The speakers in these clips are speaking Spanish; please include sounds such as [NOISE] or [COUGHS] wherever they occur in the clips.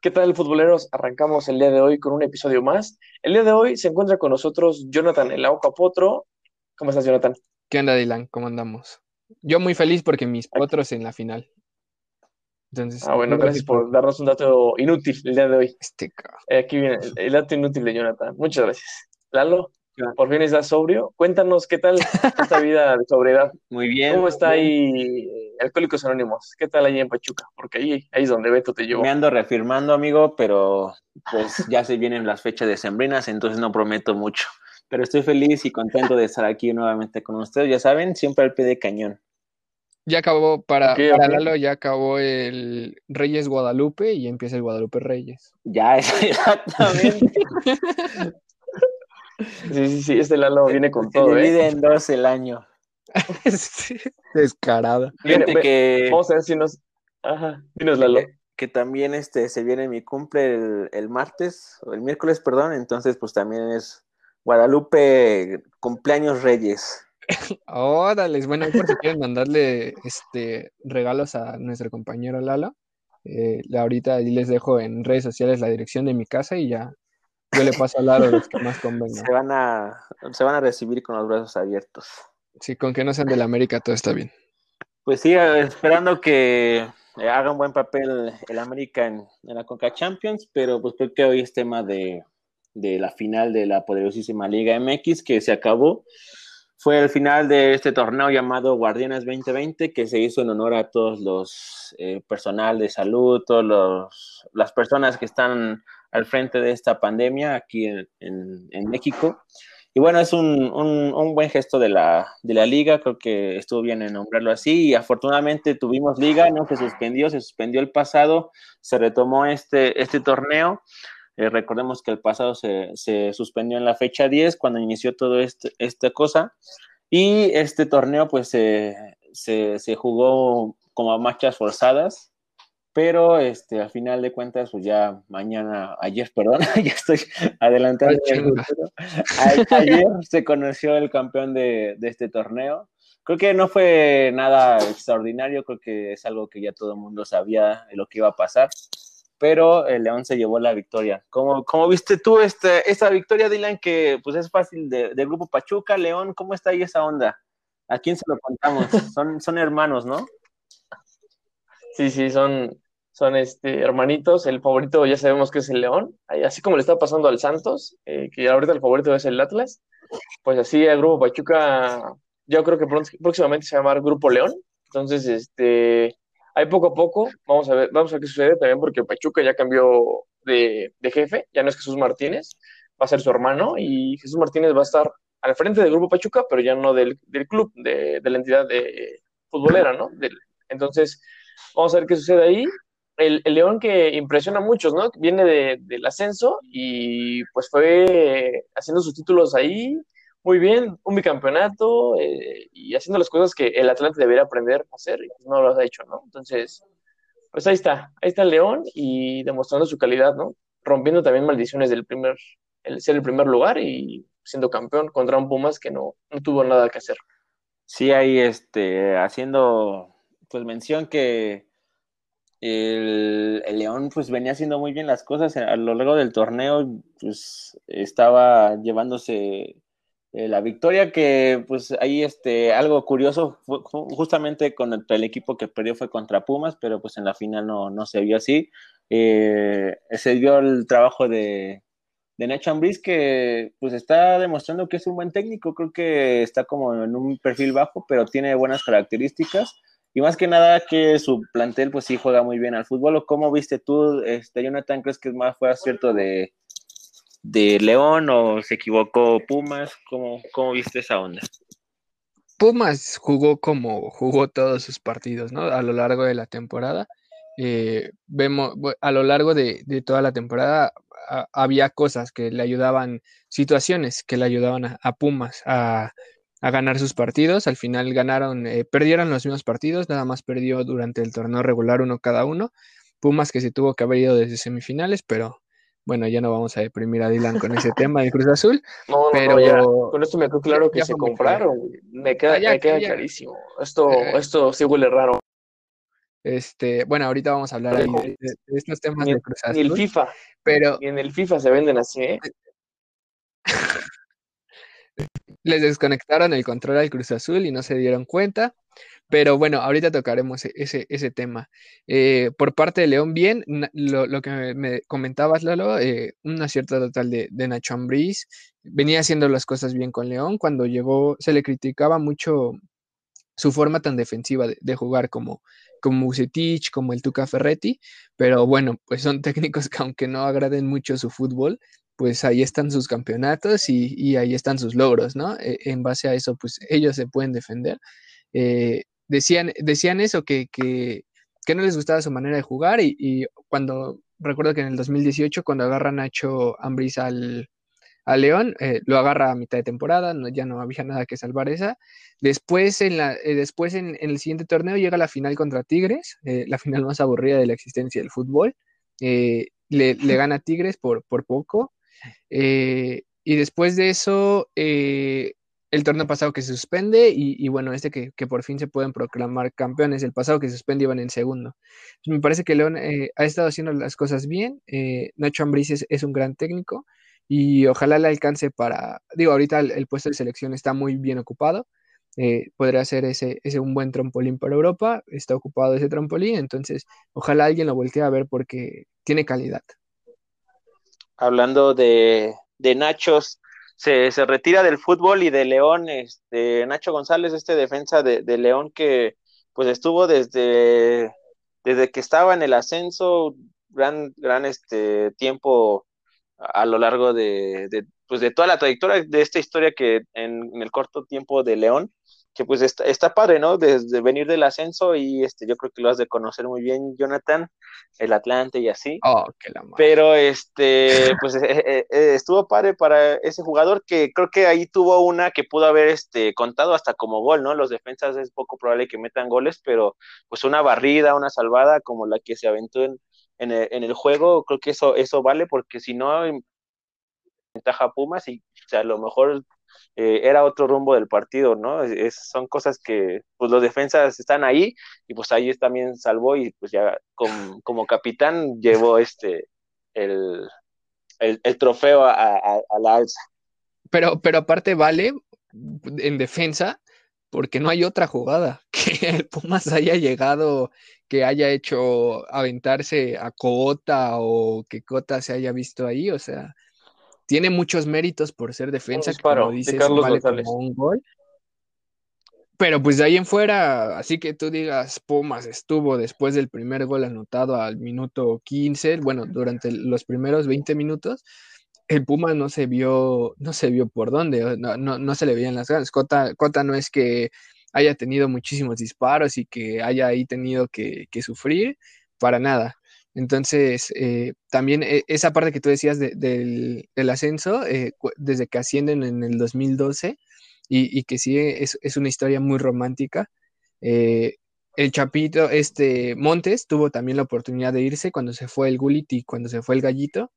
¿Qué tal, futboleros? Arrancamos el día de hoy con un episodio más. El día de hoy se encuentra con nosotros Jonathan El Auca Potro. ¿Cómo estás, Jonathan? ¿Qué onda, Dylan? ¿Cómo andamos? Yo muy feliz porque mis potros en la final. Entonces, ah, bueno, gracias por darnos un dato inútil el día de hoy. Este eh, aquí viene el dato inútil de Jonathan. Muchas gracias. Lalo, por fin estás sobrio. Cuéntanos qué tal [LAUGHS] esta vida de sobriedad. Muy bien. ¿Cómo está ahí eh, Alcohólicos Anónimos? ¿Qué tal ahí en Pachuca? Porque ahí, ahí es donde Beto te llevó. Me ando reafirmando, amigo, pero pues [LAUGHS] ya se vienen las fechas de sembrinas, entonces no prometo mucho. Pero estoy feliz y contento de estar aquí nuevamente con ustedes. Ya saben, siempre al pie de cañón. Ya acabó, para, para Lalo, ya acabó el Reyes Guadalupe y empieza el Guadalupe Reyes. Ya, [LAUGHS] exactamente. Sí, sí, sí, este Lalo viene con todo. Se divide ¿eh? en dos el año. [LAUGHS] descarada. que... Vamos a ver si nos. Ajá, dinos Lalo. Que, también este, se viene mi cumple el, martes, o el miércoles, perdón, entonces pues también es Guadalupe cumpleaños Reyes. Órale, bueno, por si quieren mandarle este regalos a nuestro compañero Lalo. Eh, ahorita ahí les dejo en redes sociales la dirección de mi casa y ya yo le paso al lado los que más convengan. Se van, a, se van a recibir con los brazos abiertos. Sí, con que no sean del América todo está bien. Pues sí, esperando que haga un buen papel el América en, la Conca Champions, pero pues creo que hoy es tema de, la final de la poderosísima Liga MX que se acabó. Fue el final de este torneo llamado Guardianes 2020 que se hizo en honor a todos los eh, personal de salud, todas las personas que están al frente de esta pandemia aquí en, México. Y bueno, es un, un, buen gesto de la, de la, liga, creo que estuvo bien en nombrarlo así. Y afortunadamente tuvimos liga, no se suspendió, se suspendió el pasado, se retomó este, este torneo. Eh, recordemos que el pasado se, se, suspendió en la fecha 10 cuando inició todo este, esta cosa. Y este torneo pues se, se jugó como a marchas forzadas pero este, a final de cuentas, pues ya mañana, ayer, perdón, [LAUGHS] ya estoy adelantando. ayer se conoció el campeón de, este torneo. Creo que no fue nada extraordinario, creo que es algo que ya todo el mundo sabía de lo que iba a pasar, pero el León se llevó la victoria. ¿Cómo, cómo viste tú este, esta victoria, Dylan, que pues es fácil del de grupo Pachuca, León, ¿cómo está ahí esa onda? ¿A quién se lo contamos? Son, son hermanos, ¿no? Sí, sí, son, son este, hermanitos. El favorito ya sabemos que es el León, así como le está pasando al Santos, eh, que ahorita el favorito es el Atlas. Pues así el Grupo Pachuca, yo creo que próximamente se va a llamar Grupo León. Entonces, este, ahí poco a poco, vamos a ver, vamos a ver qué sucede también, porque Pachuca ya cambió de, jefe, ya no es Jesús Martínez, va a ser su hermano, y Jesús Martínez va a estar al frente del Grupo Pachuca, pero ya no del, club, de, la entidad de futbolera, ¿no? entonces, vamos a ver qué sucede ahí. El, León que impresiona a muchos, ¿no? Viene del ascenso y pues fue haciendo sus títulos ahí muy bien, un bicampeonato eh, y haciendo las cosas que el Atlante debería aprender a hacer y pues no lo ha hecho, ¿no? Entonces, pues ahí está, ahí está el León y demostrando su calidad, ¿no? Rompiendo también maldiciones del primer, el ser el primer lugar y siendo campeón contra un Pumas que no, no tuvo nada que hacer. Sí, ahí este, haciendo pues mención que el, León pues venía haciendo muy bien las cosas a lo largo del torneo, pues estaba llevándose eh, la victoria que pues ahí este algo curioso justamente con el, equipo que perdió fue contra Pumas, pero pues en la final no, no se vio así. Eh, se vio el trabajo de, de Nacho Ambriz que pues está demostrando que es un buen técnico, creo que está como en un perfil bajo, pero tiene buenas características y más que nada que su plantel pues sí juega muy bien al fútbol. ¿O cómo viste tú, este, Jonathan, crees que más fue acierto de, de León o se equivocó Pumas? ¿Cómo, ¿Cómo viste esa onda? Pumas jugó como jugó todos sus partidos, ¿no? A lo largo de la temporada. Eh, vemos, a lo largo de, toda la temporada había cosas que le ayudaban, situaciones que le ayudaban a Pumas a a ganar sus partidos. Al final ganaron, eh, perdieron los mismos partidos, nada más perdió durante el torneo regular uno cada uno. Pumas que se tuvo que haber ido desde semifinales, pero bueno, ya no vamos a deprimir a Dylan con ese [LAUGHS] tema de Cruz Azul. No, pero con esto me quedó claro que se compraron. Me queda, ah, me queda clarísimo. Esto, eh. esto sí huele raro. Este, bueno, ahorita vamos a hablar ahí de, estos temas de Cruz Azul. Ni el FIFA. Pero. en el FIFA se venden así, ¿eh? Les desconectaron el control al Cruz Azul y no se dieron cuenta. Pero bueno, ahorita tocaremos e-, ese, ese tema. Eh, por parte de León, bien, lo, que me, comentabas, Lalo, eh, un acierto total de, de Nacho Ambriz. Venía haciendo las cosas bien con León. Cuando llegó, se le criticaba mucho su forma tan defensiva de, jugar como, como Ucetich, como el Tuca Ferretti, pero bueno, pues son [LAUGHS] técnicos que aunque no agraden mucho su fútbol, pues ahí están sus campeonatos y, ahí están sus logros, ¿no? E, en base a eso, pues ellos se pueden defender. Eh, decían, decían eso, que, que, no les gustaba su manera de jugar y, cuando, recuerdo que en el 2018, cuando agarra Nacho Ambris al, a León, eh, lo agarra a mitad de temporada, ya no había nada que salvar esa. Después, en, la, eh, después en, el siguiente torneo llega la final contra Tigres, la final más aburrida de la existencia del fútbol. le, le, gana Tigres por, por poco. Y después de eso, el torneo pasado que se suspende y, bueno, este que, por fin se pueden proclamar campeones. El pasado que se suspende iban en segundo. me parece que León eh, ha estado haciendo las cosas bien. Eh, Nacho Ambriz es, un gran técnico y ojalá le alcance para, digo, ahorita el, puesto de selección está muy bien ocupado. Eh, podría ser ese, ese un buen trampolín para Europa. Está ocupado ese trampolín, entonces ojalá alguien lo voltee a ver porque tiene calidad. Hablando de, de Nachos, se, se, retira del fútbol y de León, este, Nacho González, este defensa de, de, León que pues estuvo desde, desde que estaba en el ascenso, gran, gran este, tiempo a, lo largo de, de, pues de toda la trayectoria de esta historia que en, en el corto tiempo de León, que pues está, está, padre, ¿no? Desde venir del ascenso y este, yo creo que lo has de conocer muy bien, Jonathan, el Atlante y así. Oh, qué la Pero este, [LAUGHS] pues eh, eh, eh, estuvo padre para ese jugador que creo que ahí tuvo una que pudo haber este, contado hasta como gol, ¿no? Los defensas es poco probable que metan goles, pero pues una barrida, una salvada como la que se aventó en, en, el, en el juego, creo que eso, eso vale porque si no ventaja Pumas y o sea, a lo mejor eh, era otro rumbo del partido, ¿no? Es, son cosas que, pues los defensas están ahí y pues ahí también salvó y pues ya como capitán llevó este, el, el, trofeo a, la alza. Pero, pero aparte vale en defensa porque no hay otra jugada [LAUGHS] que el Pumas haya llegado, que haya hecho aventarse a Cota o que Cota se haya visto ahí, o sea, tiene muchos méritos por ser defensa, que como dices, vale como un gol. Pero pues de ahí en fuera, así que tú digas, Pumas estuvo después del primer gol anotado al minuto 15, bueno, durante los primeros 20 minutos, el Pumas no se vio, no se vio por dónde, no, no, se le veían las ganas. Cota, Cota, no es que haya tenido muchísimos disparos y que haya ahí tenido que, que sufrir, para nada. Entonces, eh, también eh, esa parte que tú decías del, ascenso, eh, desde que ascienden en el 2012 y, que sí es, una historia muy romántica. el Chapito, este Montes, tuvo también la oportunidad de irse cuando se fue el Gulit y cuando se fue el Gallito.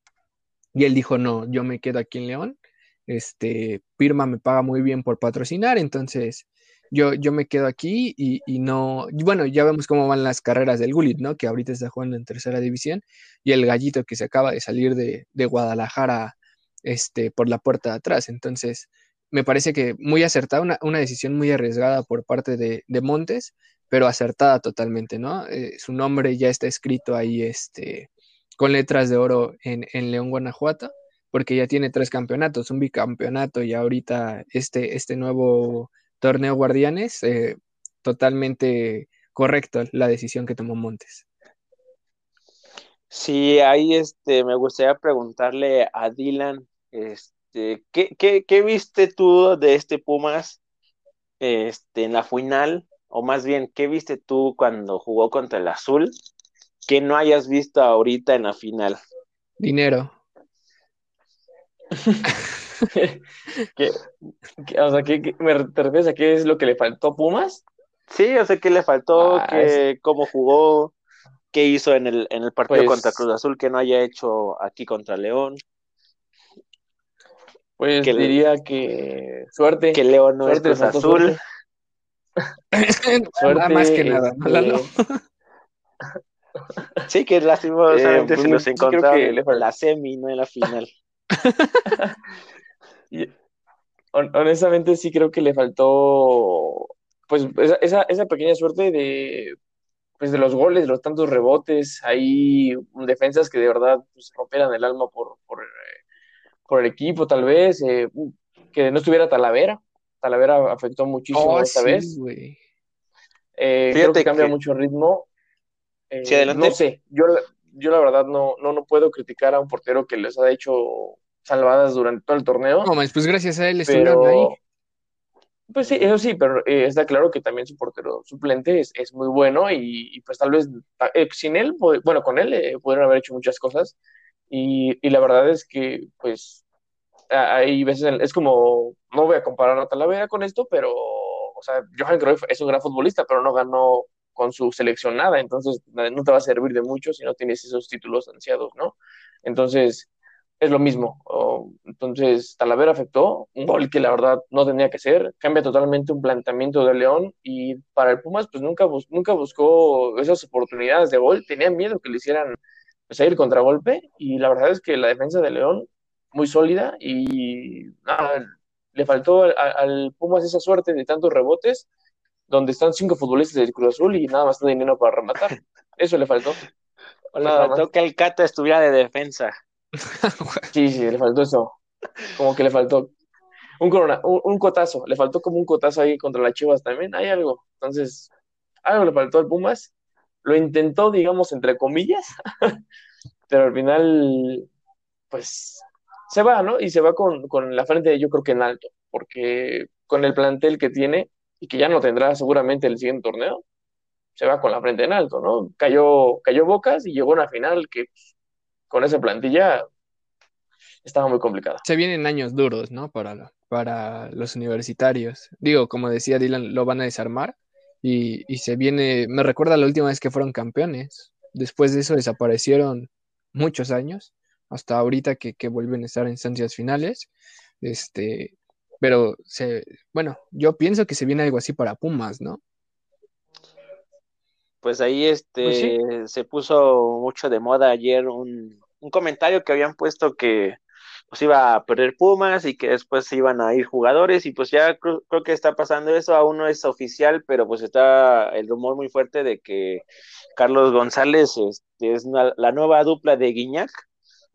Y él dijo, no, yo me quedo aquí en León. Este, Pirma me paga muy bien por patrocinar, entonces yo, yo me quedo aquí y, no, bueno, ya vemos cómo van las carreras del Gulit, ¿no? Que ahorita está jugando en tercera división y el gallito que se acaba de salir de, Guadalajara este, por la puerta de atrás. Entonces, me parece que muy acertada, una, decisión muy arriesgada por parte de, Montes, pero acertada totalmente, ¿no? Eh, su nombre ya está escrito ahí este, con letras de oro en, en León, Guanajuato porque ya tiene tres campeonatos, un bicampeonato y ahorita este, este nuevo torneo Guardianes, eh, totalmente correcto la decisión que tomó Montes. Sí, ahí este, me gustaría preguntarle a Dylan, este, ¿qué, viste tú de este Pumas este, en la final? O más bien, ¿qué viste tú cuando jugó contra el Azul que no hayas visto ahorita en la final? Dinero. [LAUGHS] o sea, ¿qué, me te refieres a qué es lo que le faltó a Pumas? Sí, o sea, ¿qué le faltó? Ah, ¿Cómo jugó? ¿Qué hizo en el, en el partido pues contra Cruz Azul que no haya hecho aquí contra León? Pues diría que suerte. Que León no es Azul. [COUGHS] suerte, más que nada. Este, Sí, que lastimosamente Eh, pues, se creo encontraron que en la semi, no en la final. [LAUGHS] Y, honestamente sí creo que le faltó pues esa, esa, esa pequeña suerte de pues de los goles, los tantos rebotes, hay defensas que de verdad pues, rompieran el alma por, por, eh, por el equipo tal vez, eh, que no estuviera Talavera, Talavera afectó muchísimo Oh, esta sí, vez. Eh, creo que cambia que- mucho el ritmo, Eh, Sí, adelante. no sé, yo, la- yo la verdad no, no, no puedo criticar a un portero que les ha hecho salvadas durante todo el torneo. No, pues gracias a él estuvieron ahí. pero pues sí, eso sí, pero eh, está claro que también su portero suplente es, es muy bueno y, y, pues tal vez eh, sin él, pues, bueno, con él eh, pudieron haber hecho muchas cosas y, y la verdad es que pues hay veces, es como, no voy a comparar a Talavera con esto, pero, o sea, Johan Cruyff es un gran futbolista, pero no ganó con su selección nada, entonces no te va a servir de mucho si no tienes esos títulos ansiados, ¿no? Entonces, es lo mismo. Entonces, Talavera afectó, un gol que la verdad no tenía que ser, cambia totalmente un planteamiento de León y para el Pumas, pues nunca, bus- nunca buscó esas oportunidades de gol, tenía miedo que le hicieran pues, contragolpe y la verdad es que la defensa de León muy sólida y nada, le faltó al, al Pumas esa suerte de tantos rebotes donde están cinco futbolistas del Cruz Azul y nada más tiene dinero para rematar. Eso le faltó. [LAUGHS] Le faltó que el Cata estuviera de defensa. [LAUGHS] Sí, sí, le faltó eso. Como que le faltó un, corona, un, cotazo. Le faltó como un cotazo ahí contra las Chivas también. Hay algo. Entonces, algo le faltó al Pumas. Lo intentó, digamos, entre comillas, [LAUGHS] pero al final, pues, se va, ¿no? Y se va con, con la frente, yo creo que en alto, porque con el plantel que tiene y que ya no tendrá seguramente el siguiente torneo, se va con la frente en alto, ¿no? Cayó, cayó Bocas y llegó a una final que pues, con esa plantilla estaba muy complicada. Se vienen años duros, ¿no? Para, lo- para los universitarios. Digo, como decía Dylan, lo van a desarmar y, y se viene, me recuerda la última vez que fueron campeones. Después de eso desaparecieron muchos años, hasta ahorita que, que vuelven a estar en instancias finales. Este, pero se, bueno, yo pienso que se viene algo así para Pumas, ¿no? Pues ahí este Pues sí. se puso mucho de moda ayer un, un comentario que habían puesto que pues iba a perder Pumas y que después iban a ir jugadores y pues ya creo, creo que está pasando eso, aún no es oficial, pero pues está el rumor muy fuerte de que Carlos González este, es una- la nueva dupla de Guiñac,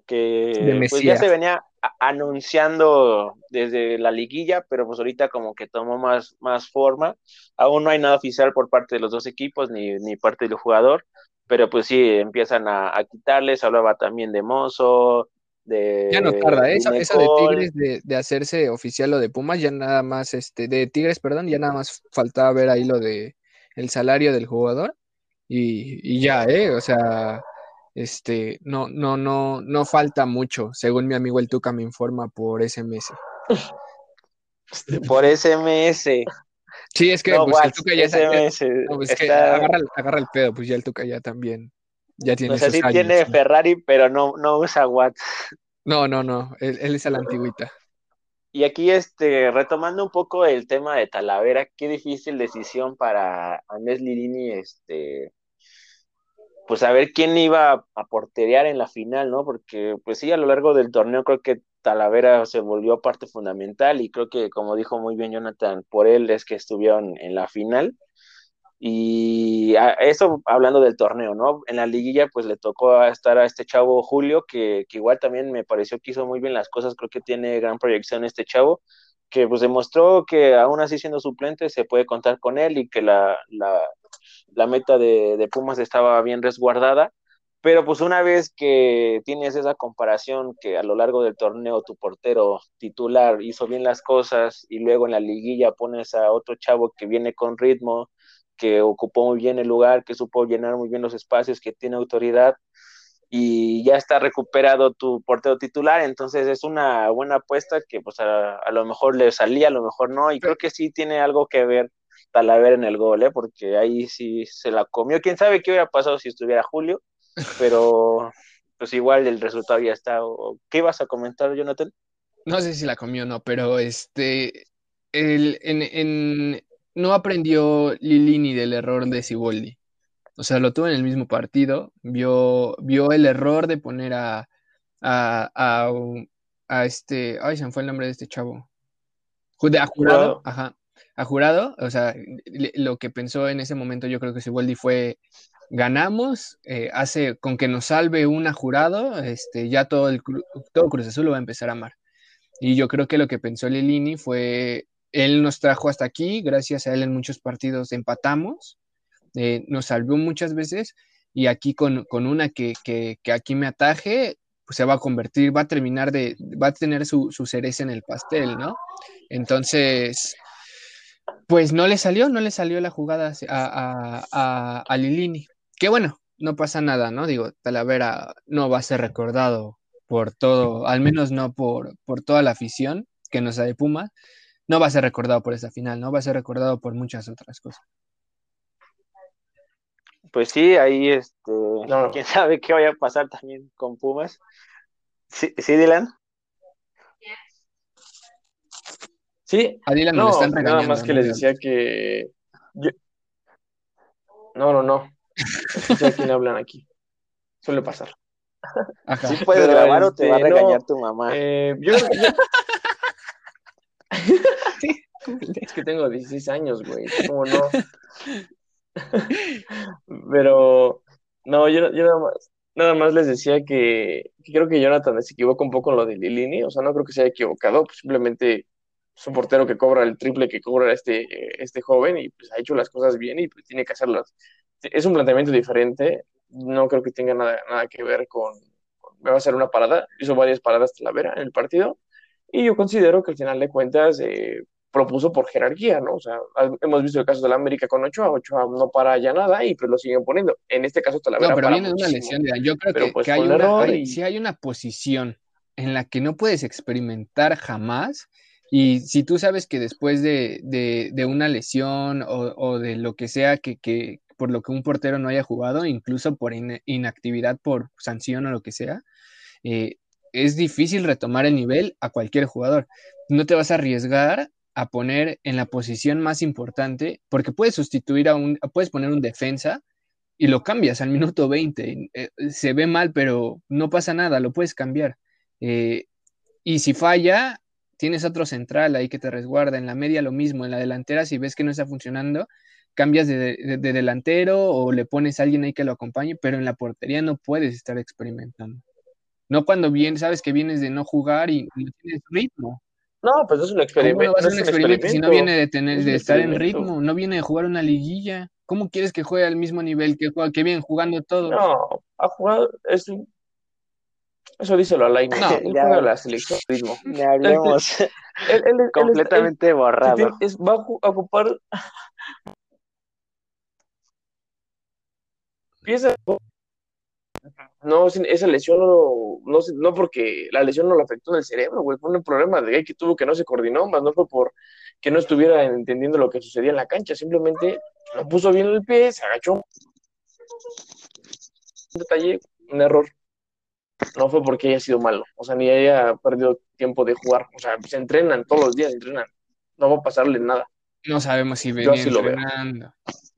que pues ya se venía anunciando desde la liguilla, pero pues ahorita como que tomó más, más forma. Aún no hay nada oficial por parte de los dos equipos ni, ni parte del jugador, pero pues sí, empiezan a, a quitarles, hablaba también de Mozo, de... Ya no tarda, ¿eh? Esa, esa de. Tigres de, de hacerse oficial lo de Pumas, ya nada más, este, de Tigres, perdón, ya nada más faltaba ver ahí lo de el salario del jugador y, y ya, ¿eh? O sea, este, no, no, no, no falta mucho, según mi amigo el Tuca me informa por SMS. [LAUGHS] Por SMS. Sí, es que no, pues, el Tuca ya SMS. no, pues, es que está- agarra, el- agarra el pedo, pues ya el Tuca ya también, ya tiene o sea, sus sí años, tiene ¿no? Ferrari, pero no, no usa Watts. No, no, no, él, él es a la antigüita. Y aquí, este, retomando un poco el tema de Talavera, qué difícil decisión para Andrés Lirini, este, pues saber quién iba a, a porterear en la final, ¿no? Porque, pues sí, a lo largo del torneo creo que Talavera se volvió parte fundamental y creo que, como dijo muy bien Jonathan, por él es que estuvieron en la final. Y a- eso hablando del torneo, ¿no? En la liguilla pues le tocó a estar a este chavo Julio, que, que igual también me pareció que hizo muy bien las cosas, creo que tiene gran proyección este chavo, que pues demostró que aún así siendo suplente se puede contar con él y que la, la, la meta de, de Pumas estaba bien resguardada. Pero pues una vez que tienes esa comparación que a lo largo del torneo tu portero titular hizo bien las cosas y luego en la liguilla pones a otro chavo que viene con ritmo, que ocupó muy bien el lugar, que supo llenar muy bien los espacios, que tiene autoridad y ya está recuperado tu portero titular, entonces es una buena apuesta que pues a, a lo mejor le salía, a lo mejor no, y creo que sí tiene algo que ver Talavera en el gol, ¿eh? porque ahí sí se la comió, quién sabe qué hubiera pasado si estuviera Julio, pero pues igual el resultado ya está. ¿O- ¿Qué ibas a comentar, Jonathan? No sé si la comió o no, pero este, el, en, en- no aprendió Lilini del error de Siboldi. O sea, lo tuvo en el mismo partido, vio, vio el error de poner a, a, a, a este, ay, se me fue el nombre de este chavo. A jurado, ajá. A jurado, o sea, lo que pensó en ese momento yo creo que Siboldi fue, ganamos, eh, hace, con que nos salve una jurado, este, ya todo, el, todo Cruz Azul lo va a empezar a amar. Y yo creo que lo que pensó Lilini fue, él nos trajo hasta aquí, gracias a él en muchos partidos empatamos, eh, nos salvó muchas veces y aquí con, con una que, que, que, aquí me ataje, pues se va a convertir, va a terminar de, va a tener su, su cereza en el pastel, ¿no? Entonces, pues no le salió, no le salió la jugada a, a, a, Lilini. Que bueno, no pasa nada, ¿no? Digo, Talavera no va a ser recordado por todo, al menos no por, por toda la afición que nos da de Puma, no va a ser recordado por esa final, ¿no? Va a ser recordado por muchas otras cosas. Pues sí, ahí este, quién sabe qué vaya a pasar también con Pumas. Sí, ¿sí Dylan. Sí, no, están nada más que les decía que no, no, no. No sé a quién hablan aquí. Suele pasar. Ajá. Sí puedes grabar o te va a este, regañar tu mamá. Eh, yo... [LAUGHS] es que tengo 16 años, güey. ¿Cómo no? [LAUGHS] Pero, no, yo, yo nada, más, nada más les decía que, que, creo que Jonathan se equivoca un poco en lo de Lilini. O sea, no creo que se haya equivocado. Pues simplemente es un portero que cobra el triple que cobra este, este joven y pues ha hecho las cosas bien y pues tiene que hacerlas. Es un planteamiento diferente, no creo que tenga nada, nada que ver con, me va a hacer una parada, hizo varias paradas Talavera en el partido y yo considero que al final de cuentas eh, propuso por jerarquía, ¿no? O sea, hemos visto el caso de la América con Ochoa, Ochoa no para ya nada y pues lo siguen poniendo. En este caso Talavera No, pero viene de una lesión, yo creo que, pues, hay una, hay, y... si hay una posición en la que no puedes experimentar jamás y si tú sabes que después de, de, una lesión o, de lo que sea que, que, por lo que un portero no haya jugado, incluso por in, inactividad, por sanción o lo que sea, eh, es difícil retomar el nivel a cualquier jugador. No te vas a arriesgar a poner en la posición más importante, porque puedes sustituir a un, puedes poner un defensa y lo cambias al minuto 20. Eh, se ve mal, pero no pasa nada, lo puedes cambiar. Eh, y si falla, tienes otro central ahí que te resguarda, en la media lo mismo, en la delantera si ves que no está funcionando, cambias de, de, de, delantero o le pones a alguien ahí que lo acompañe, pero en la portería no puedes estar experimentando. No cuando vienes, sabes que vienes de no jugar y no tienes ritmo. No, pues es un experimento. No, no un experimento si no viene de tener, de estar en ritmo, no viene de jugar una liguilla. ¿Cómo quieres que juegue al mismo nivel que juega, que viene jugando todo? No, ha jugado, es un eso díselo a Laine. No, él juega la selección ritmo. [LAUGHS] Ni hablemos. él, él, él, Completamente borrado. Es, va a ocupar. [LAUGHS] Piensa. No, esa lesión no, no, no, porque la lesión no lo afectó en el cerebro, güey. Fue un problema de que tuvo que no se coordinó, más no fue por que no estuviera entendiendo lo que sucedía en la cancha. Simplemente no puso bien el pie, se agachó. Un detalle, un error no fue porque haya sido malo, o sea, ni haya perdido tiempo de jugar, o sea, se entrenan todos los días, entrenan, no va a pasarle nada. No sabemos si venía entrenando,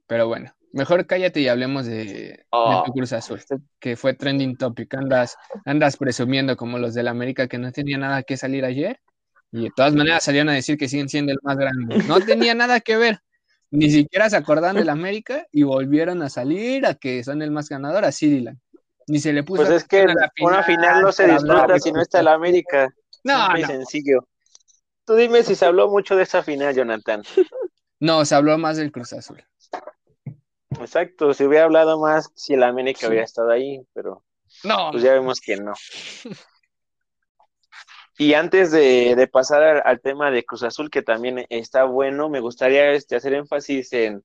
pero bueno, mejor cállate y hablemos de, oh, de tu Cruz Azul, este... que fue trending topic, andas, andas presumiendo como los del América que no tenía nada que salir ayer, y de todas maneras salieron a decir que siguen siendo el más grande, no tenía nada que ver, ni siquiera se acordaron del América y volvieron a salir a que son el más ganador, así Dylan. Ni se le puso. Pues es que final, una final no se disfruta si no está el América. No, muy no. sencillo. Tú dime si se habló mucho de esa final, Jonathan. No, se habló más del Cruz Azul. Exacto, se hubiera hablado más si el América sí. hubiera estado ahí, pero no, pues ya vemos que no. Y antes de, de pasar al, al, tema de Cruz Azul, que también está bueno, me gustaría este, hacer énfasis en,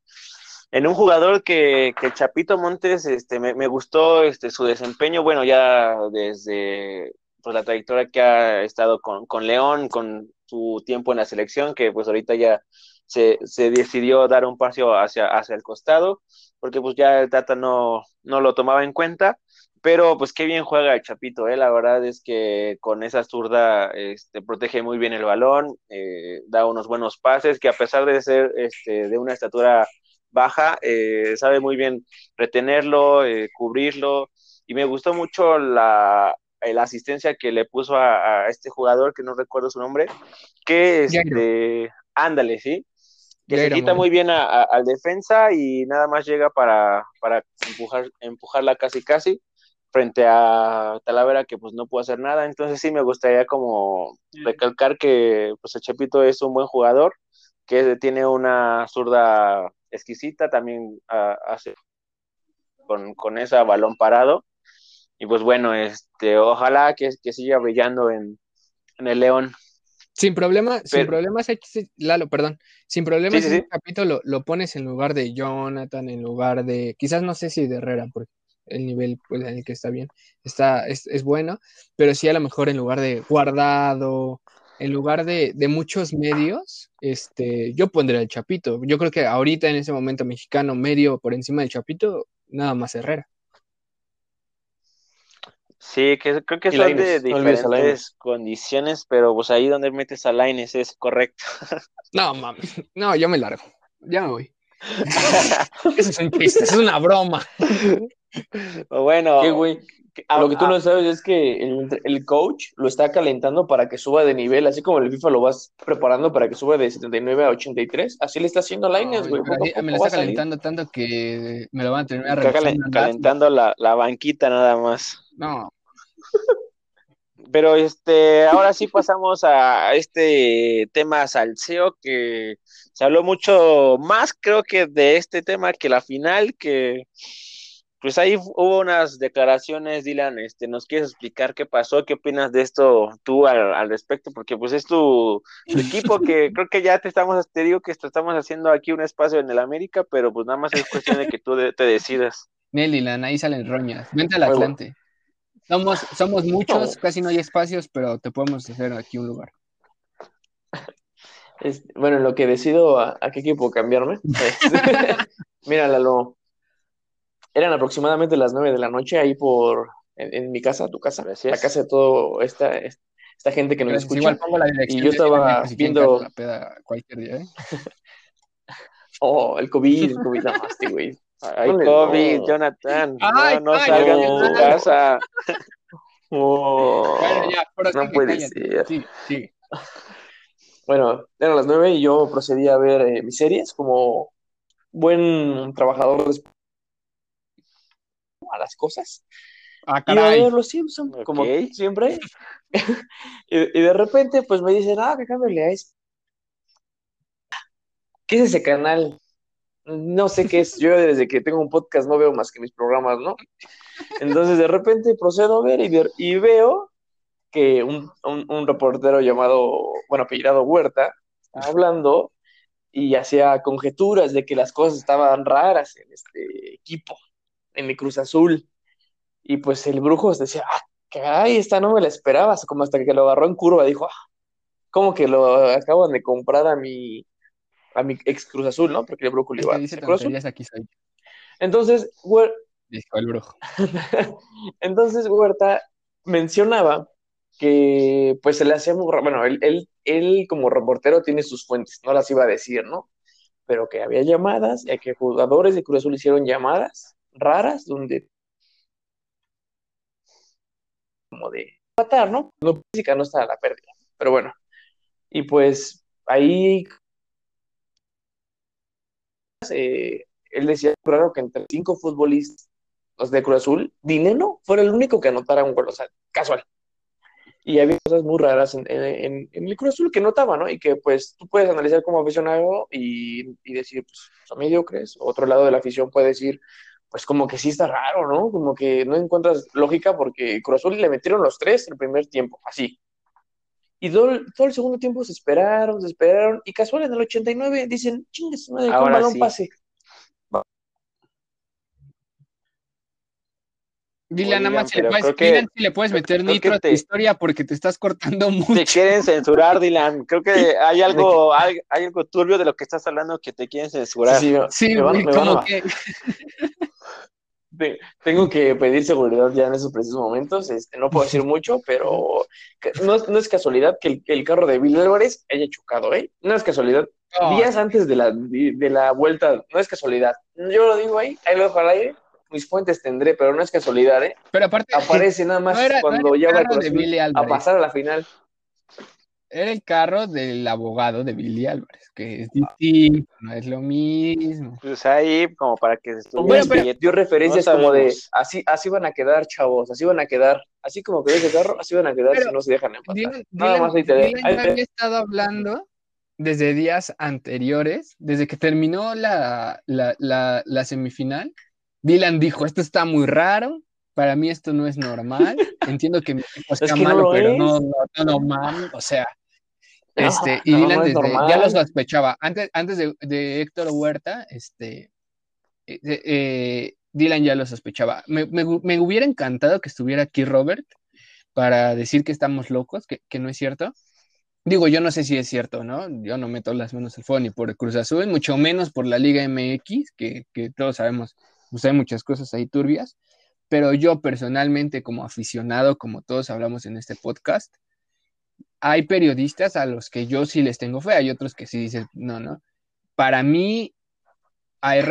en un jugador que, que Chapito Montes este, me, me, gustó este, su desempeño, bueno, ya desde pues, la trayectoria que ha estado con, con, León, con su tiempo en la selección, que pues ahorita ya se, se decidió dar un paso hacia, hacia el costado, porque pues ya el Tata no, no lo tomaba en cuenta, pero pues qué bien juega el Chapito, ¿eh? la verdad es que con esa zurda este, protege muy bien el balón, eh, da unos buenos pases, que a pesar de ser este, de una estatura baja, eh, sabe muy bien retenerlo, eh, cubrirlo, y me gustó mucho la, la asistencia que le puso a, este jugador, que no recuerdo su nombre, que este, ándale, ¿sí? Que se quita muy bien al defensa y nada más llega para, para empujar, empujarla casi casi frente a Talavera que pues no pudo hacer nada, entonces sí me gustaría como recalcar que pues el Chepito es un buen jugador, que tiene una zurda exquisita, también ah, hace con, con ese balón parado, y pues bueno, este, ojalá que, que siga brillando en, el León. Sin problema, sin problemas, Lalo, perdón, sin problemas, sí, capítulo lo, pones en lugar de Jonathan, en lugar de, quizás no sé si de Herrera, porque el nivel pues, en el que está bien, está, es, es, bueno, pero sí a lo mejor en lugar de guardado, en lugar de, de, muchos medios, este, yo pondría el Chapito. Yo creo que ahorita en ese momento mexicano medio por encima del Chapito, nada más Herrera. Sí, que creo que son de diferentes condiciones, pero pues ahí donde metes a Laines es correcto. [LAUGHS] No, mames, no, yo me largo, ya me voy. [LAUGHS] Eso es un chiste, es una broma. [LAUGHS] Bueno, ¿Qué, güey? lo que tú no sabes es que el, coach lo está calentando para que suba de nivel, así como el FIFA lo vas preparando para que suba de 79 a 83, así le está haciendo Laines, güey. me lo está calentando tanto que me lo van a terminar calentando la, la banquita nada más. No. Pero este, ahora sí pasamos a este tema salseo que se habló mucho más, creo que de este tema que la final, que pues ahí hubo unas declaraciones, Dylan, este, ¿nos quieres explicar qué pasó? ¿Qué opinas de esto tú al, respecto? Porque pues es tu, equipo que [LAUGHS] creo que ya te estamos, te digo que estamos haciendo aquí un espacio en el América, pero pues nada más es cuestión de que tú te decidas. Nelly, ahí salen roñas. Vente al Atlante. Somos, somos muchos, casi no hay espacios, pero te podemos hacer aquí un lugar. bueno, lo que decido a, qué equipo cambiarme. [LAUGHS] [LAUGHS] Mira, Lalo, eran aproximadamente las nueve de la noche ahí por, en, mi casa, tu casa, la casa de toda esta, esta gente que nos escucha. Igual pongo la dirección y yo estaba viendo... La peda cualquier día, ¿eh? [LAUGHS] oh, el COVID, el COVID, namaste, güey. Ay, COVID, Jonathan. [LAUGHS] no, no salgan de tu casa. [LAUGHS] Oh, no puede ser. Sí, sí. Bueno, eran las nueve y yo procedí a ver eh, mis series como buen trabajador de a las cosas. Ah, y a ver los Simpsons, como siempre. [LAUGHS] y, de repente, pues me dicen, ah, que cámbiale a esto. ¿Qué es ese canal? no sé qué es, yo desde que tengo un podcast no veo más que mis programas, ¿no? Entonces de repente procedo a ver y, veo que un, reportero llamado, bueno, apellidado Huerta, hablando y hacía conjeturas de que las cosas estaban raras en este equipo, en mi Cruz Azul. Y pues el brujo decía, ah, caray, esta no me la esperabas, como hasta que lo agarró en curva, dijo, ah, ¿cómo que lo acaban de comprar a mi, a mi ex Cruz Azul, ¿no? Porque el brócoli iba dice Cruz Azul. Aquí soy. Entonces, Dijo el brujo. [LAUGHS] Entonces, Huerta mencionaba que pues se le hacía muy bueno, él, él, él, como reportero tiene sus fuentes, no las iba a decir, ¿no? Pero que había llamadas, y que jugadores de Cruz Azul hicieron llamadas raras donde como de matar, ¿no? No física no está la pérdida, pero bueno. Y pues ahí eh, él decía, claro, que entre cinco futbolistas los de Cruz Azul, Dineno fuera el único que anotara un gol, o sea, casual. Y había cosas muy raras en, el Cruz Azul que notaba, ¿no? Y que pues tú puedes analizar como aficionado y, decir, pues son mediocres. Otro lado de la afición puede decir, pues como que sí está raro, ¿no? Como que no encuentras lógica porque Cruz Azul le metieron los tres en el primer tiempo, así. Y todo, el segundo tiempo se esperaron, se esperaron, y casual en el 89 dicen, chingues, madre, con balón pase. Dile nada más si le, puedes, que, si le puedes meter nitro a tu historia porque te estás cortando mucho. Te quieren censurar, Dylan. Creo que hay algo, hay, algo turbio de lo que estás hablando que te quieren censurar. Sí, sí, como que. Tengo que pedir seguridad ya en esos precisos momentos. Este, no puedo decir [LAUGHS] mucho, pero no, no es casualidad que el, carro de Bill Álvarez haya chocado, ¿eh? No es casualidad. Días antes de la, de, la vuelta, no es casualidad. Yo lo digo ahí, ahí lo dejo al aire. Mis fuentes tendré, pero no es casualidad, ¿eh? Pero aparte. Aparece nada más cuando ya va a pasar a la final era el carro del abogado de Billy Álvarez, que es ah. distinto, no es lo mismo. Pues ahí, como para que se bueno, pero dio referencias como de así, así van a quedar, chavos, así van a quedar, así como que ese carro, así van a quedar si no se dejan empatar. Nada más ahí te había estado hablando desde días anteriores, desde que terminó la, la, la, la semifinal. Dylan dijo, esto está muy raro, para mí esto no es normal. [LAUGHS] Entiendo que mi equipo está malo, pero no, no, no, mal. O sea, este, [LAUGHS] y Dylan ya lo sospechaba. Antes, antes de, Héctor Huerta, este, eh, eh, Dylan ya lo sospechaba. Me, hubiera encantado que estuviera aquí Robert para decir que estamos locos, que, no es cierto. Digo, yo no sé si es cierto, ¿no? Yo no meto las manos al fuego ni por el Cruz Azul, mucho menos por la Liga MX, que, todos sabemos, pues hay muchas cosas ahí turbias, pero yo personalmente como aficionado, como todos hablamos en este podcast, hay periodistas a los que yo sí les tengo fe, hay otros que sí dicen, no, no. Para mí, hay,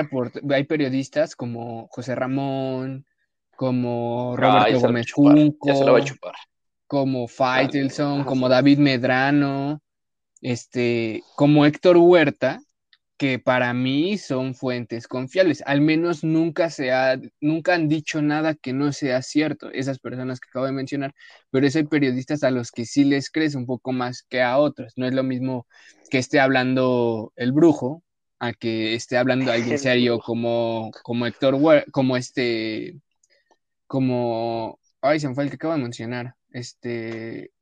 hay periodistas como José Ramón, como Roberto Gómez Junco, como Faitelson, como David Medrano, este, como Héctor Huerta, que para mí son fuentes confiables. Al menos nunca se ha, nunca han dicho nada que no sea cierto, esas personas que acabo de mencionar, pero es hay periodistas a los que sí les crees un poco más que a otros. No es lo mismo que esté hablando el brujo a que esté hablando alguien serio como, como Héctor, como este, como, ay, se me fue el que acabo de mencionar, este,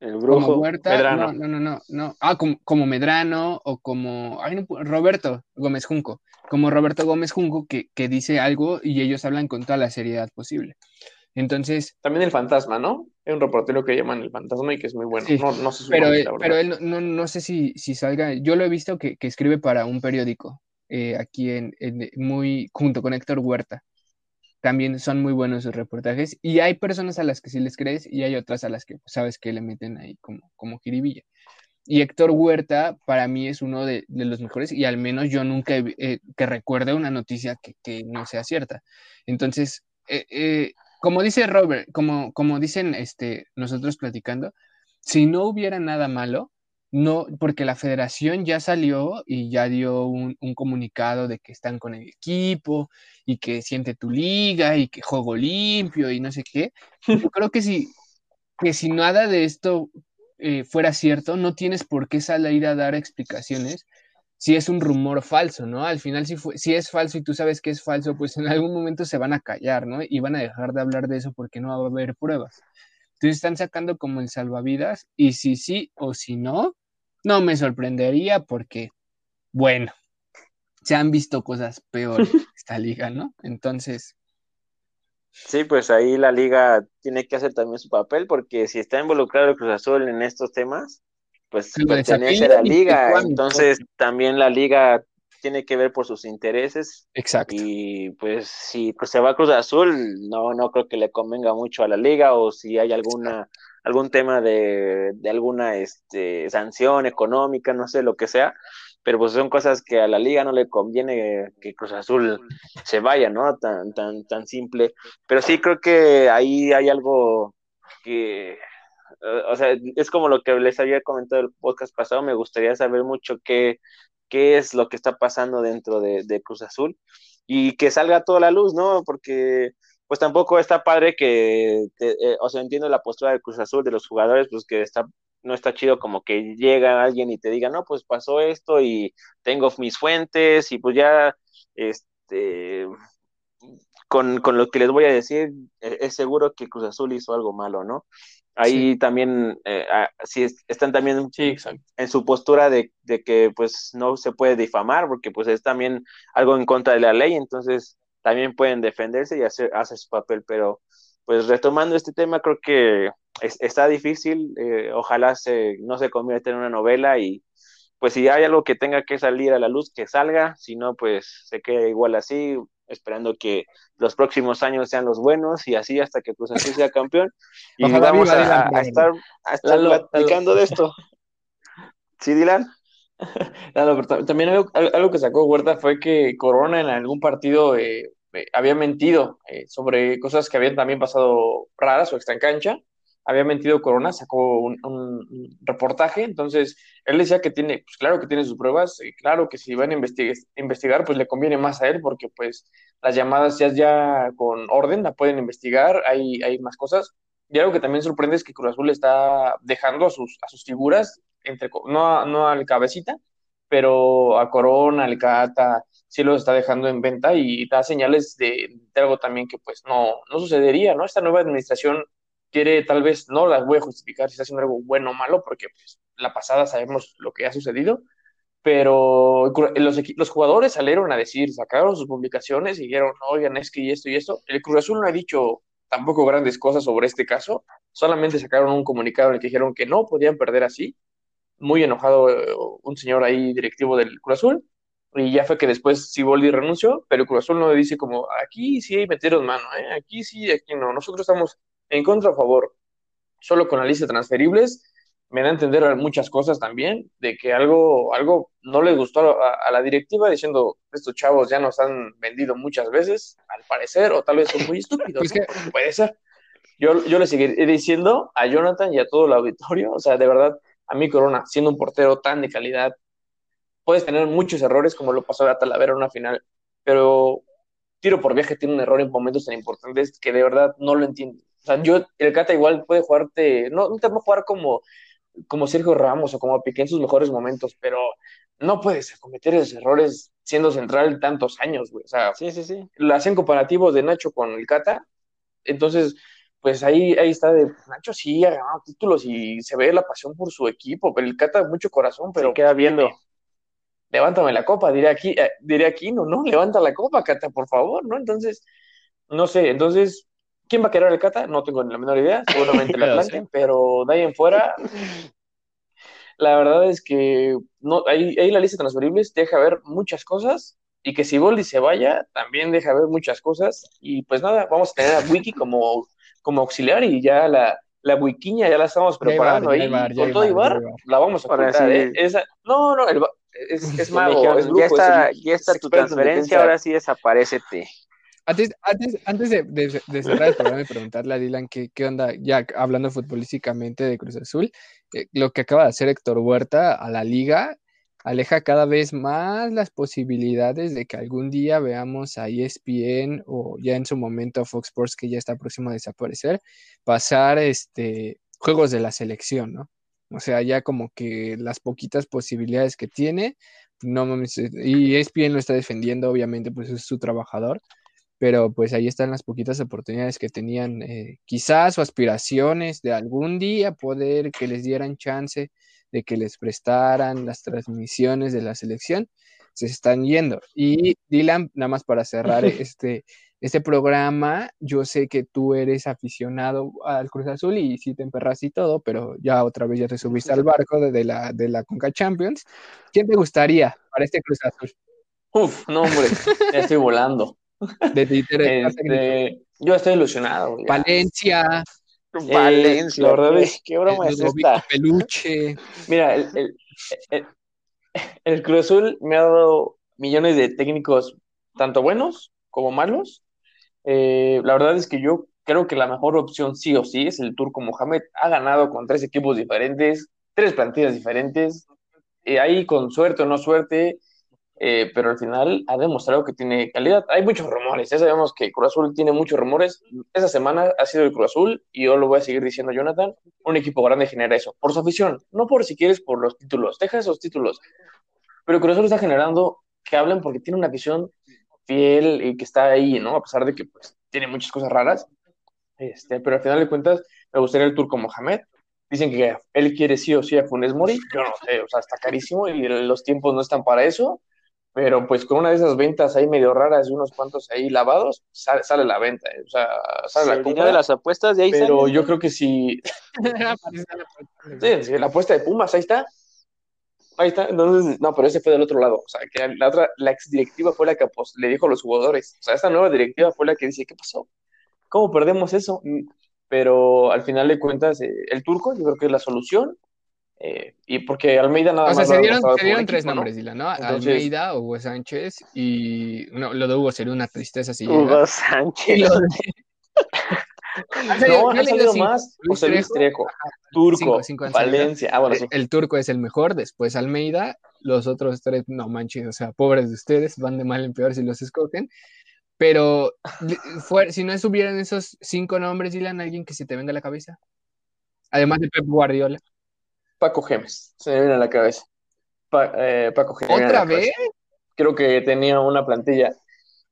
el brujo. Huerta, Medrano. No, no, no, no. Ah, como, Medrano o como Roberto Gómez Junco. Como Roberto Gómez Junco que, dice algo y ellos hablan con toda la seriedad posible. Entonces. También el fantasma, ¿no? Hay un reportero que llaman el fantasma y que es muy bueno. no, no sé pero, él, pero él no, no, sé si, si salga. Yo lo he visto que, escribe para un periódico eh, aquí en, en, muy junto con Héctor Huerta también son muy buenos sus reportajes y hay personas a las que sí les crees y hay otras a las que pues, sabes que le meten ahí como, como jiribilla. Y Héctor Huerta para mí es uno de, los mejores y al menos yo nunca eh, que recuerde una noticia que, no sea cierta. Entonces, eh, eh, como dice Robert, como, como dicen este, nosotros platicando, si no hubiera nada malo, no, porque la federación ya salió y ya dio un, comunicado de que están con el equipo y que siente tu liga y que juego limpio y no sé qué. Yo [LAUGHS] creo que si, que si nada de esto eh, fuera cierto, no tienes por qué salir a dar explicaciones si es un rumor falso, ¿no? Al final, si, fue, si es falso y tú sabes que es falso, pues en algún momento se van a callar, ¿no? Y van a dejar de hablar de eso porque no va a haber pruebas. Entonces están sacando como el salvavidas y si sí o si no, no me sorprendería porque, bueno, se han visto cosas peores [LAUGHS] esta liga, ¿no? Entonces. Sí, pues ahí la liga tiene que hacer también su papel porque si está involucrado el Cruz Azul en estos temas, pues pertenece a la liga, entonces también la liga tiene que ver por sus intereses. Exacto. Y pues si pues, se va a Cruz Azul, no, no creo que le convenga mucho a la liga o si hay alguna algún tema de, de alguna este, sanción económica, no sé, lo que sea, pero pues son cosas que a la liga no le conviene que Cruz Azul se vaya, ¿no? Tan, tan, tan simple. Pero sí creo que ahí hay algo que, o sea, es como lo que les había comentado el podcast pasado, me gustaría saber mucho qué, qué es lo que está pasando dentro de, de Cruz Azul y que salga toda la luz, ¿no? Porque pues tampoco está padre que, eh, o sea, entiendo la postura del Cruz Azul de los jugadores, pues que está, no está chido como que llega alguien y te diga, no, pues pasó esto y tengo mis fuentes y pues ya, este, con, con lo que les voy a decir, e, es seguro que Cruz Azul hizo algo malo, ¿no? Ahí también, eh, sí, están también en su postura de, de, que pues no se puede difamar, porque pues es también algo en contra de la ley, entonces también pueden defenderse y hacer, su papel, pero pues retomando este tema, creo que está difícil, eh, ojalá se, no se convierta en una novela y pues si hay algo que tenga que salir a la luz, que salga, si no, pues se quede igual así, esperando que los próximos años sean los buenos y así hasta que Cruz Azul sea campeón. Y vamos a, estar, a estar platicando de esto. [LAUGHS] ¿Sí, Dylan? [LAUGHS] también algo, que sacó Huerta fue que Corona en algún partido eh, había mentido eh, sobre cosas que habían también pasado raras o extra en cancha. Había mentido Corona, sacó un, reportaje, entonces él decía que tiene, pues claro que tiene sus pruebas, y claro que si van a investigar, pues le conviene más a él, porque pues las llamadas ya, ya con orden la pueden investigar, hay, hay más cosas, y algo que también sorprende es que Cruz Azul está dejando a sus, a sus figuras, entre, no, no al cabecita, pero a Corona, al Cata, sí los está dejando en venta y da señales de, de, algo también que pues no, no sucedería, ¿no? Esta nueva administración quiere tal vez, no las voy a justificar si está haciendo algo bueno o malo, porque pues, la pasada sabemos lo que ha sucedido, pero los, los jugadores salieron a decir, sacaron sus publicaciones y dijeron, oigan, es que y esto y esto. El Cruz Azul no ha dicho tampoco grandes cosas sobre este caso, solamente sacaron un comunicado en el que dijeron que no podían perder así. Muy enojado eh, un señor ahí directivo del Cruz Azul, y ya fue que después Siboldi renunció, pero Cruz Azul no dice como, aquí sí metieron mano, ¿eh? aquí sí, aquí no, nosotros estamos en contra a favor, solo con la lista de transferibles, me da a entender muchas cosas también, de que algo, algo no le gustó a, la directiva, diciendo, estos chavos ya nos han vendido muchas veces, al parecer, o tal vez son muy [LAUGHS] estúpidos, pues puede ser. Yo, yo le seguiré diciendo a Jonathan y a todo el auditorio, o sea, de verdad, a mí Corona, siendo un portero tan de calidad, puedes tener muchos errores, como lo pasó a Talavera en una final, pero tiro por viaje tiene un error en momentos tan importantes que de verdad no lo entiendo. O sea, yo, el Cata igual puede jugarte, no, no te va a jugar como, como Sergio Ramos o como Piqué en sus mejores momentos, pero no puedes cometer esos errores siendo central tantos años, güey. O sea, sí, sí, sí. Lo hacen comparativo de Nacho con el Cata, entonces, pues ahí, ahí está de Nacho sí ha ganado títulos y se ve la pasión por su equipo, pero el Cata mucho corazón, pero queda viendo. Levántame la copa, diré aquí, eh, diré aquí, no, no, levanta la copa, Cata, por favor, ¿no? Entonces, no sé, entonces ¿Quién va a querer el Cata? No tengo ni la menor idea, seguramente la [LAUGHS] planten, pero de ahí en fuera, la verdad es que no, ahí, ahí la lista de transferibles deja ver muchas cosas y que si Boldi se vaya, también deja ver muchas cosas. Y pues nada, vamos a tener a Wiki como, como auxiliar y ya la, la wikiña ya la estamos preparando ahí. con todo Ibar, la vamos a ¿eh? no, no, es, es mago, es ya está, ya está tu transferencia, ahora sí desaparecete. Antes, antes, de, cerrar el programa y preguntarle a Dylan qué, qué onda, ya hablando futbolísticamente de Cruz Azul, eh, lo que acaba de hacer Héctor Huerta a la liga aleja cada vez más las posibilidades de que algún día veamos a ESPN o ya en su momento a Fox Sports, que ya está próximo a desaparecer, pasar este, juegos de la selección, ¿no? O sea, ya como que las poquitas posibilidades que tiene, no y ESPN lo está defendiendo, obviamente, pues es su trabajador, pero pues ahí están las poquitas oportunidades que tenían, eh, quizás o aspiraciones de algún día poder que les dieran chance de que les prestaran las transmisiones de la selección, se están yendo. Y Dylan, nada más para cerrar este, este programa, yo sé que tú eres aficionado al Cruz Azul y sí te emperras y todo, pero ya otra vez ya te subiste al barco de, la, de la Conca Champions. ¿Quién te gustaría para este Cruz Azul? Uf, no, hombre, ya estoy volando. [LAUGHS] De este, yo estoy ilusionado. Valencia. Valencia. la verdad es qué broma es esta. Peluche. [LAUGHS] Mira, el, el, el, Cruz Azul me ha dado millones de técnicos, tanto buenos como malos. Eh, la verdad es que yo creo que la mejor opción sí o sí es el Turco Mohamed. Ha ganado con tres equipos diferentes, tres plantillas diferentes. Eh, ahí con suerte o no suerte, eh, pero al final ha demostrado que tiene calidad. Hay muchos rumores, ya sabemos que Cruz Azul tiene muchos rumores. Esa semana ha sido el Cruz Azul, y yo lo voy a seguir diciendo, Jonathan, un equipo grande genera eso, por su afición, no por si quieres por los títulos, deja esos títulos. Pero Cruz Azul está generando que hablen porque tiene una afición fiel y que está ahí, ¿no? A pesar de que pues, tiene muchas cosas raras. Este, pero al final de cuentas, me gustaría el turco Mohamed. Dicen que él quiere sí o sí a Funes Mori. Yo no sé, o sea, está carísimo y los tiempos no están para eso pero pues con una de esas ventas ahí medio raras y unos cuantos ahí lavados, sale, sale la venta, eh, o sea, sale la compra. de las apuestas de ahí Pero yo creo que si... [LAUGHS] sí, la apuesta de Pumas, ahí está. Ahí está, entonces, no, pero ese fue del otro lado. O sea, que la otra, la ex directiva fue la que pues, le dijo a los jugadores. O sea, esta nueva directiva fue la que dice, ¿qué pasó? ¿Cómo perdemos eso? Mm, pero al final de cuentas, eh, el turco, yo creo que es la solución. Eh, y porque Almeida nada O sea, más. se dieron, se tres equipo, ¿no? nombres, Dylan, ¿no? Entonces- Almeida, Hugo Sánchez y no, lo de Hugo sería una tristeza si llega. Hugo [LAUGHS] Y Sánchez. lo de- No, han salido más. Luis José Luis Trejo, Turco. Valencia. Ah, bueno, sí. El turco es el mejor, después Almeida, los otros tres, no manches, o sea, pobres de ustedes, van de mal en peor si los escogen. Pero fue- si no estuvieran esos cinco nombres, Dylan, alguien que se te venga a la cabeza. Además de Pep Guardiola. Paco Gemes, se me viene a la cabeza. Pa- eh, Paco Gemes. ¿Otra vez? Creo que tenía una plantilla.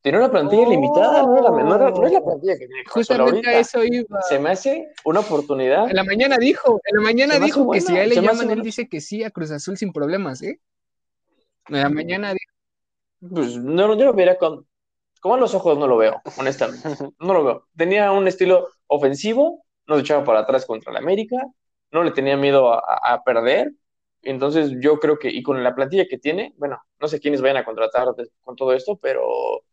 Tenía una plantilla Oh. limitada, no, la, no, es la plantilla que tiene Justamente a eso iba. Se me hace una oportunidad. En la mañana dijo, en la mañana dijo que si buena, a él le llaman, él dice que sí a Cruz Azul sin problemas, ¿eh? En la mañana dijo, Pues no, yo lo vería con. Como a los ojos no lo veo, honestamente. No lo veo. Tenía un estilo ofensivo, no se echaba para atrás contra el América, no le tenía miedo a, perder. Entonces, yo creo que, y con la plantilla que tiene, bueno, no sé quiénes vayan a contratar con todo esto, pero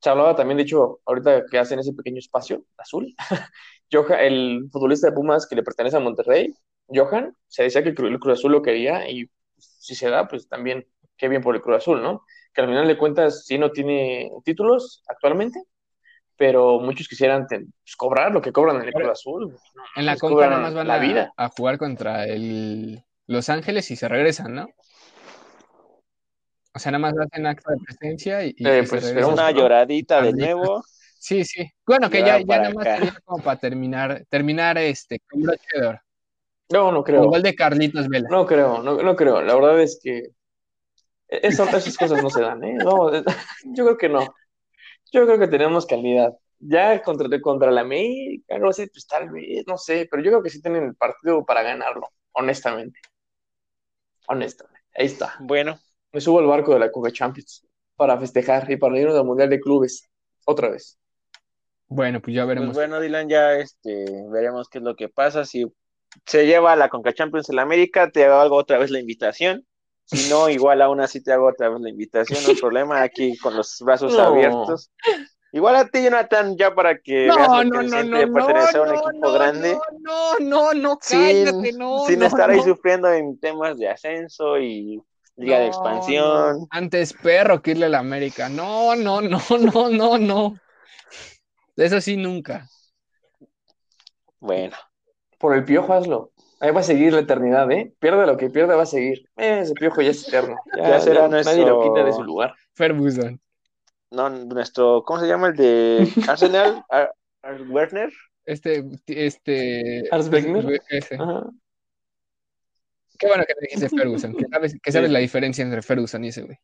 se hablaba también, de hecho, ahorita que hacen ese pequeño espacio azul, [LAUGHS] Johan, el futbolista de Pumas que le pertenece a Monterrey, Johan, se decía que el Cru- el Cruz Azul lo quería y si se da, pues también qué bien por el Cruz Azul, ¿no? Que al final de cuentas sí no tiene títulos actualmente, pero muchos quisieran pues, cobrar lo que cobran en el Cruz Azul. En la cobran nada más van la a, vida. a jugar contra el Los Ángeles y se regresan, ¿no? O sea, nada más hacen acto de presencia y, y Eh, pues, esperemos Una no. lloradita de nuevo. Sí, sí. Bueno, que ya, ya nada más sería como para terminar, terminar este con broche de oro. No, no creo. gol de Carlitos Vela. No creo, no, no creo. La verdad es que eso- esas cosas no se dan, ¿eh? No, [LAUGHS] yo creo que no. Yo creo que tenemos calidad. Ya contra, contra la América, no sé, pues tal vez, no sé, pero yo creo que sí tienen el partido para ganarlo, honestamente. Honestamente. Ahí está. Bueno, Me subo al barco de la Coca Champions para festejar y para irnos al Mundial de Clubes. Otra vez. Bueno, pues ya pues veremos. bueno, Dylan, ya este, veremos qué es lo que pasa. Si se lleva a la Conca Champions en la América, te hago otra vez la invitación. Si no, [LAUGHS] igual aún así te hago otra vez la invitación, no hay problema, aquí con los brazos No. abiertos. Igual a ti, Jonathan, ya para que veas No, lo no, que se no, siente no, de no, pertenecer a un no, equipo no, grande. no, no, no, sin, cállate, no, sin no, estar ahí no. sufriendo en temas de ascenso y liga de No, expansión. no. Antes perro que irle a la América. No, no, no, [LAUGHS] no, no, no. Eso sí, nunca. Bueno, Por el piojo, hazlo. Ahí va a seguir la eternidad, ¿eh? Pierda lo que pierda, va a seguir. Eh, ese piojo ya es eterno. Ya, [LAUGHS] Ya será ya nuestro- Nadie lo quita de su lugar. Ferguson. no, nuestro, ¿cómo se llama el de Arsenal? [LAUGHS] Ar- Ar- Werner. Este, este. Ars Wegner. ese. Ajá. Qué bueno que te dijiste [LAUGHS] Ferguson. Que sabes, que sabes Sí. la diferencia entre Ferguson y ese güey.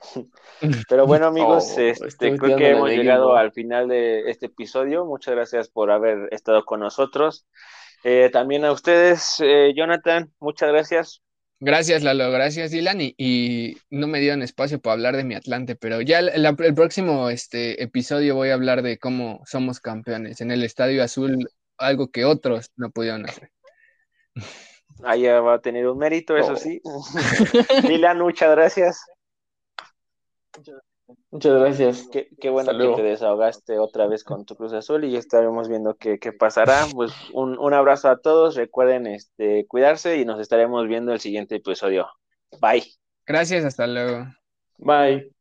[LAUGHS] Pero bueno, amigos, Oh, este, creo que hemos llegado al final de este episodio. Muchas gracias por haber estado con nosotros. Eh, también a ustedes, eh, Jonathan, muchas gracias. Gracias, Lalo, gracias, Dylan. Y, y no me dieron espacio para hablar de mi Atlante, pero ya el, el próximo este, episodio voy a hablar de cómo somos campeones en el Estadio Azul, algo que otros no pudieron hacer. [LAUGHS] Ahí va a tener un mérito, eso sí. [LAUGHS] Dylan, muchas gracias. Muchas gracias. Qué, qué bueno que te desahogaste otra vez con tu Cruz Azul y ya estaremos viendo qué, qué pasará. Pues un, un abrazo a todos, recuerden este, cuidarse y nos estaremos viendo el siguiente episodio. Bye. Gracias, hasta luego. Bye.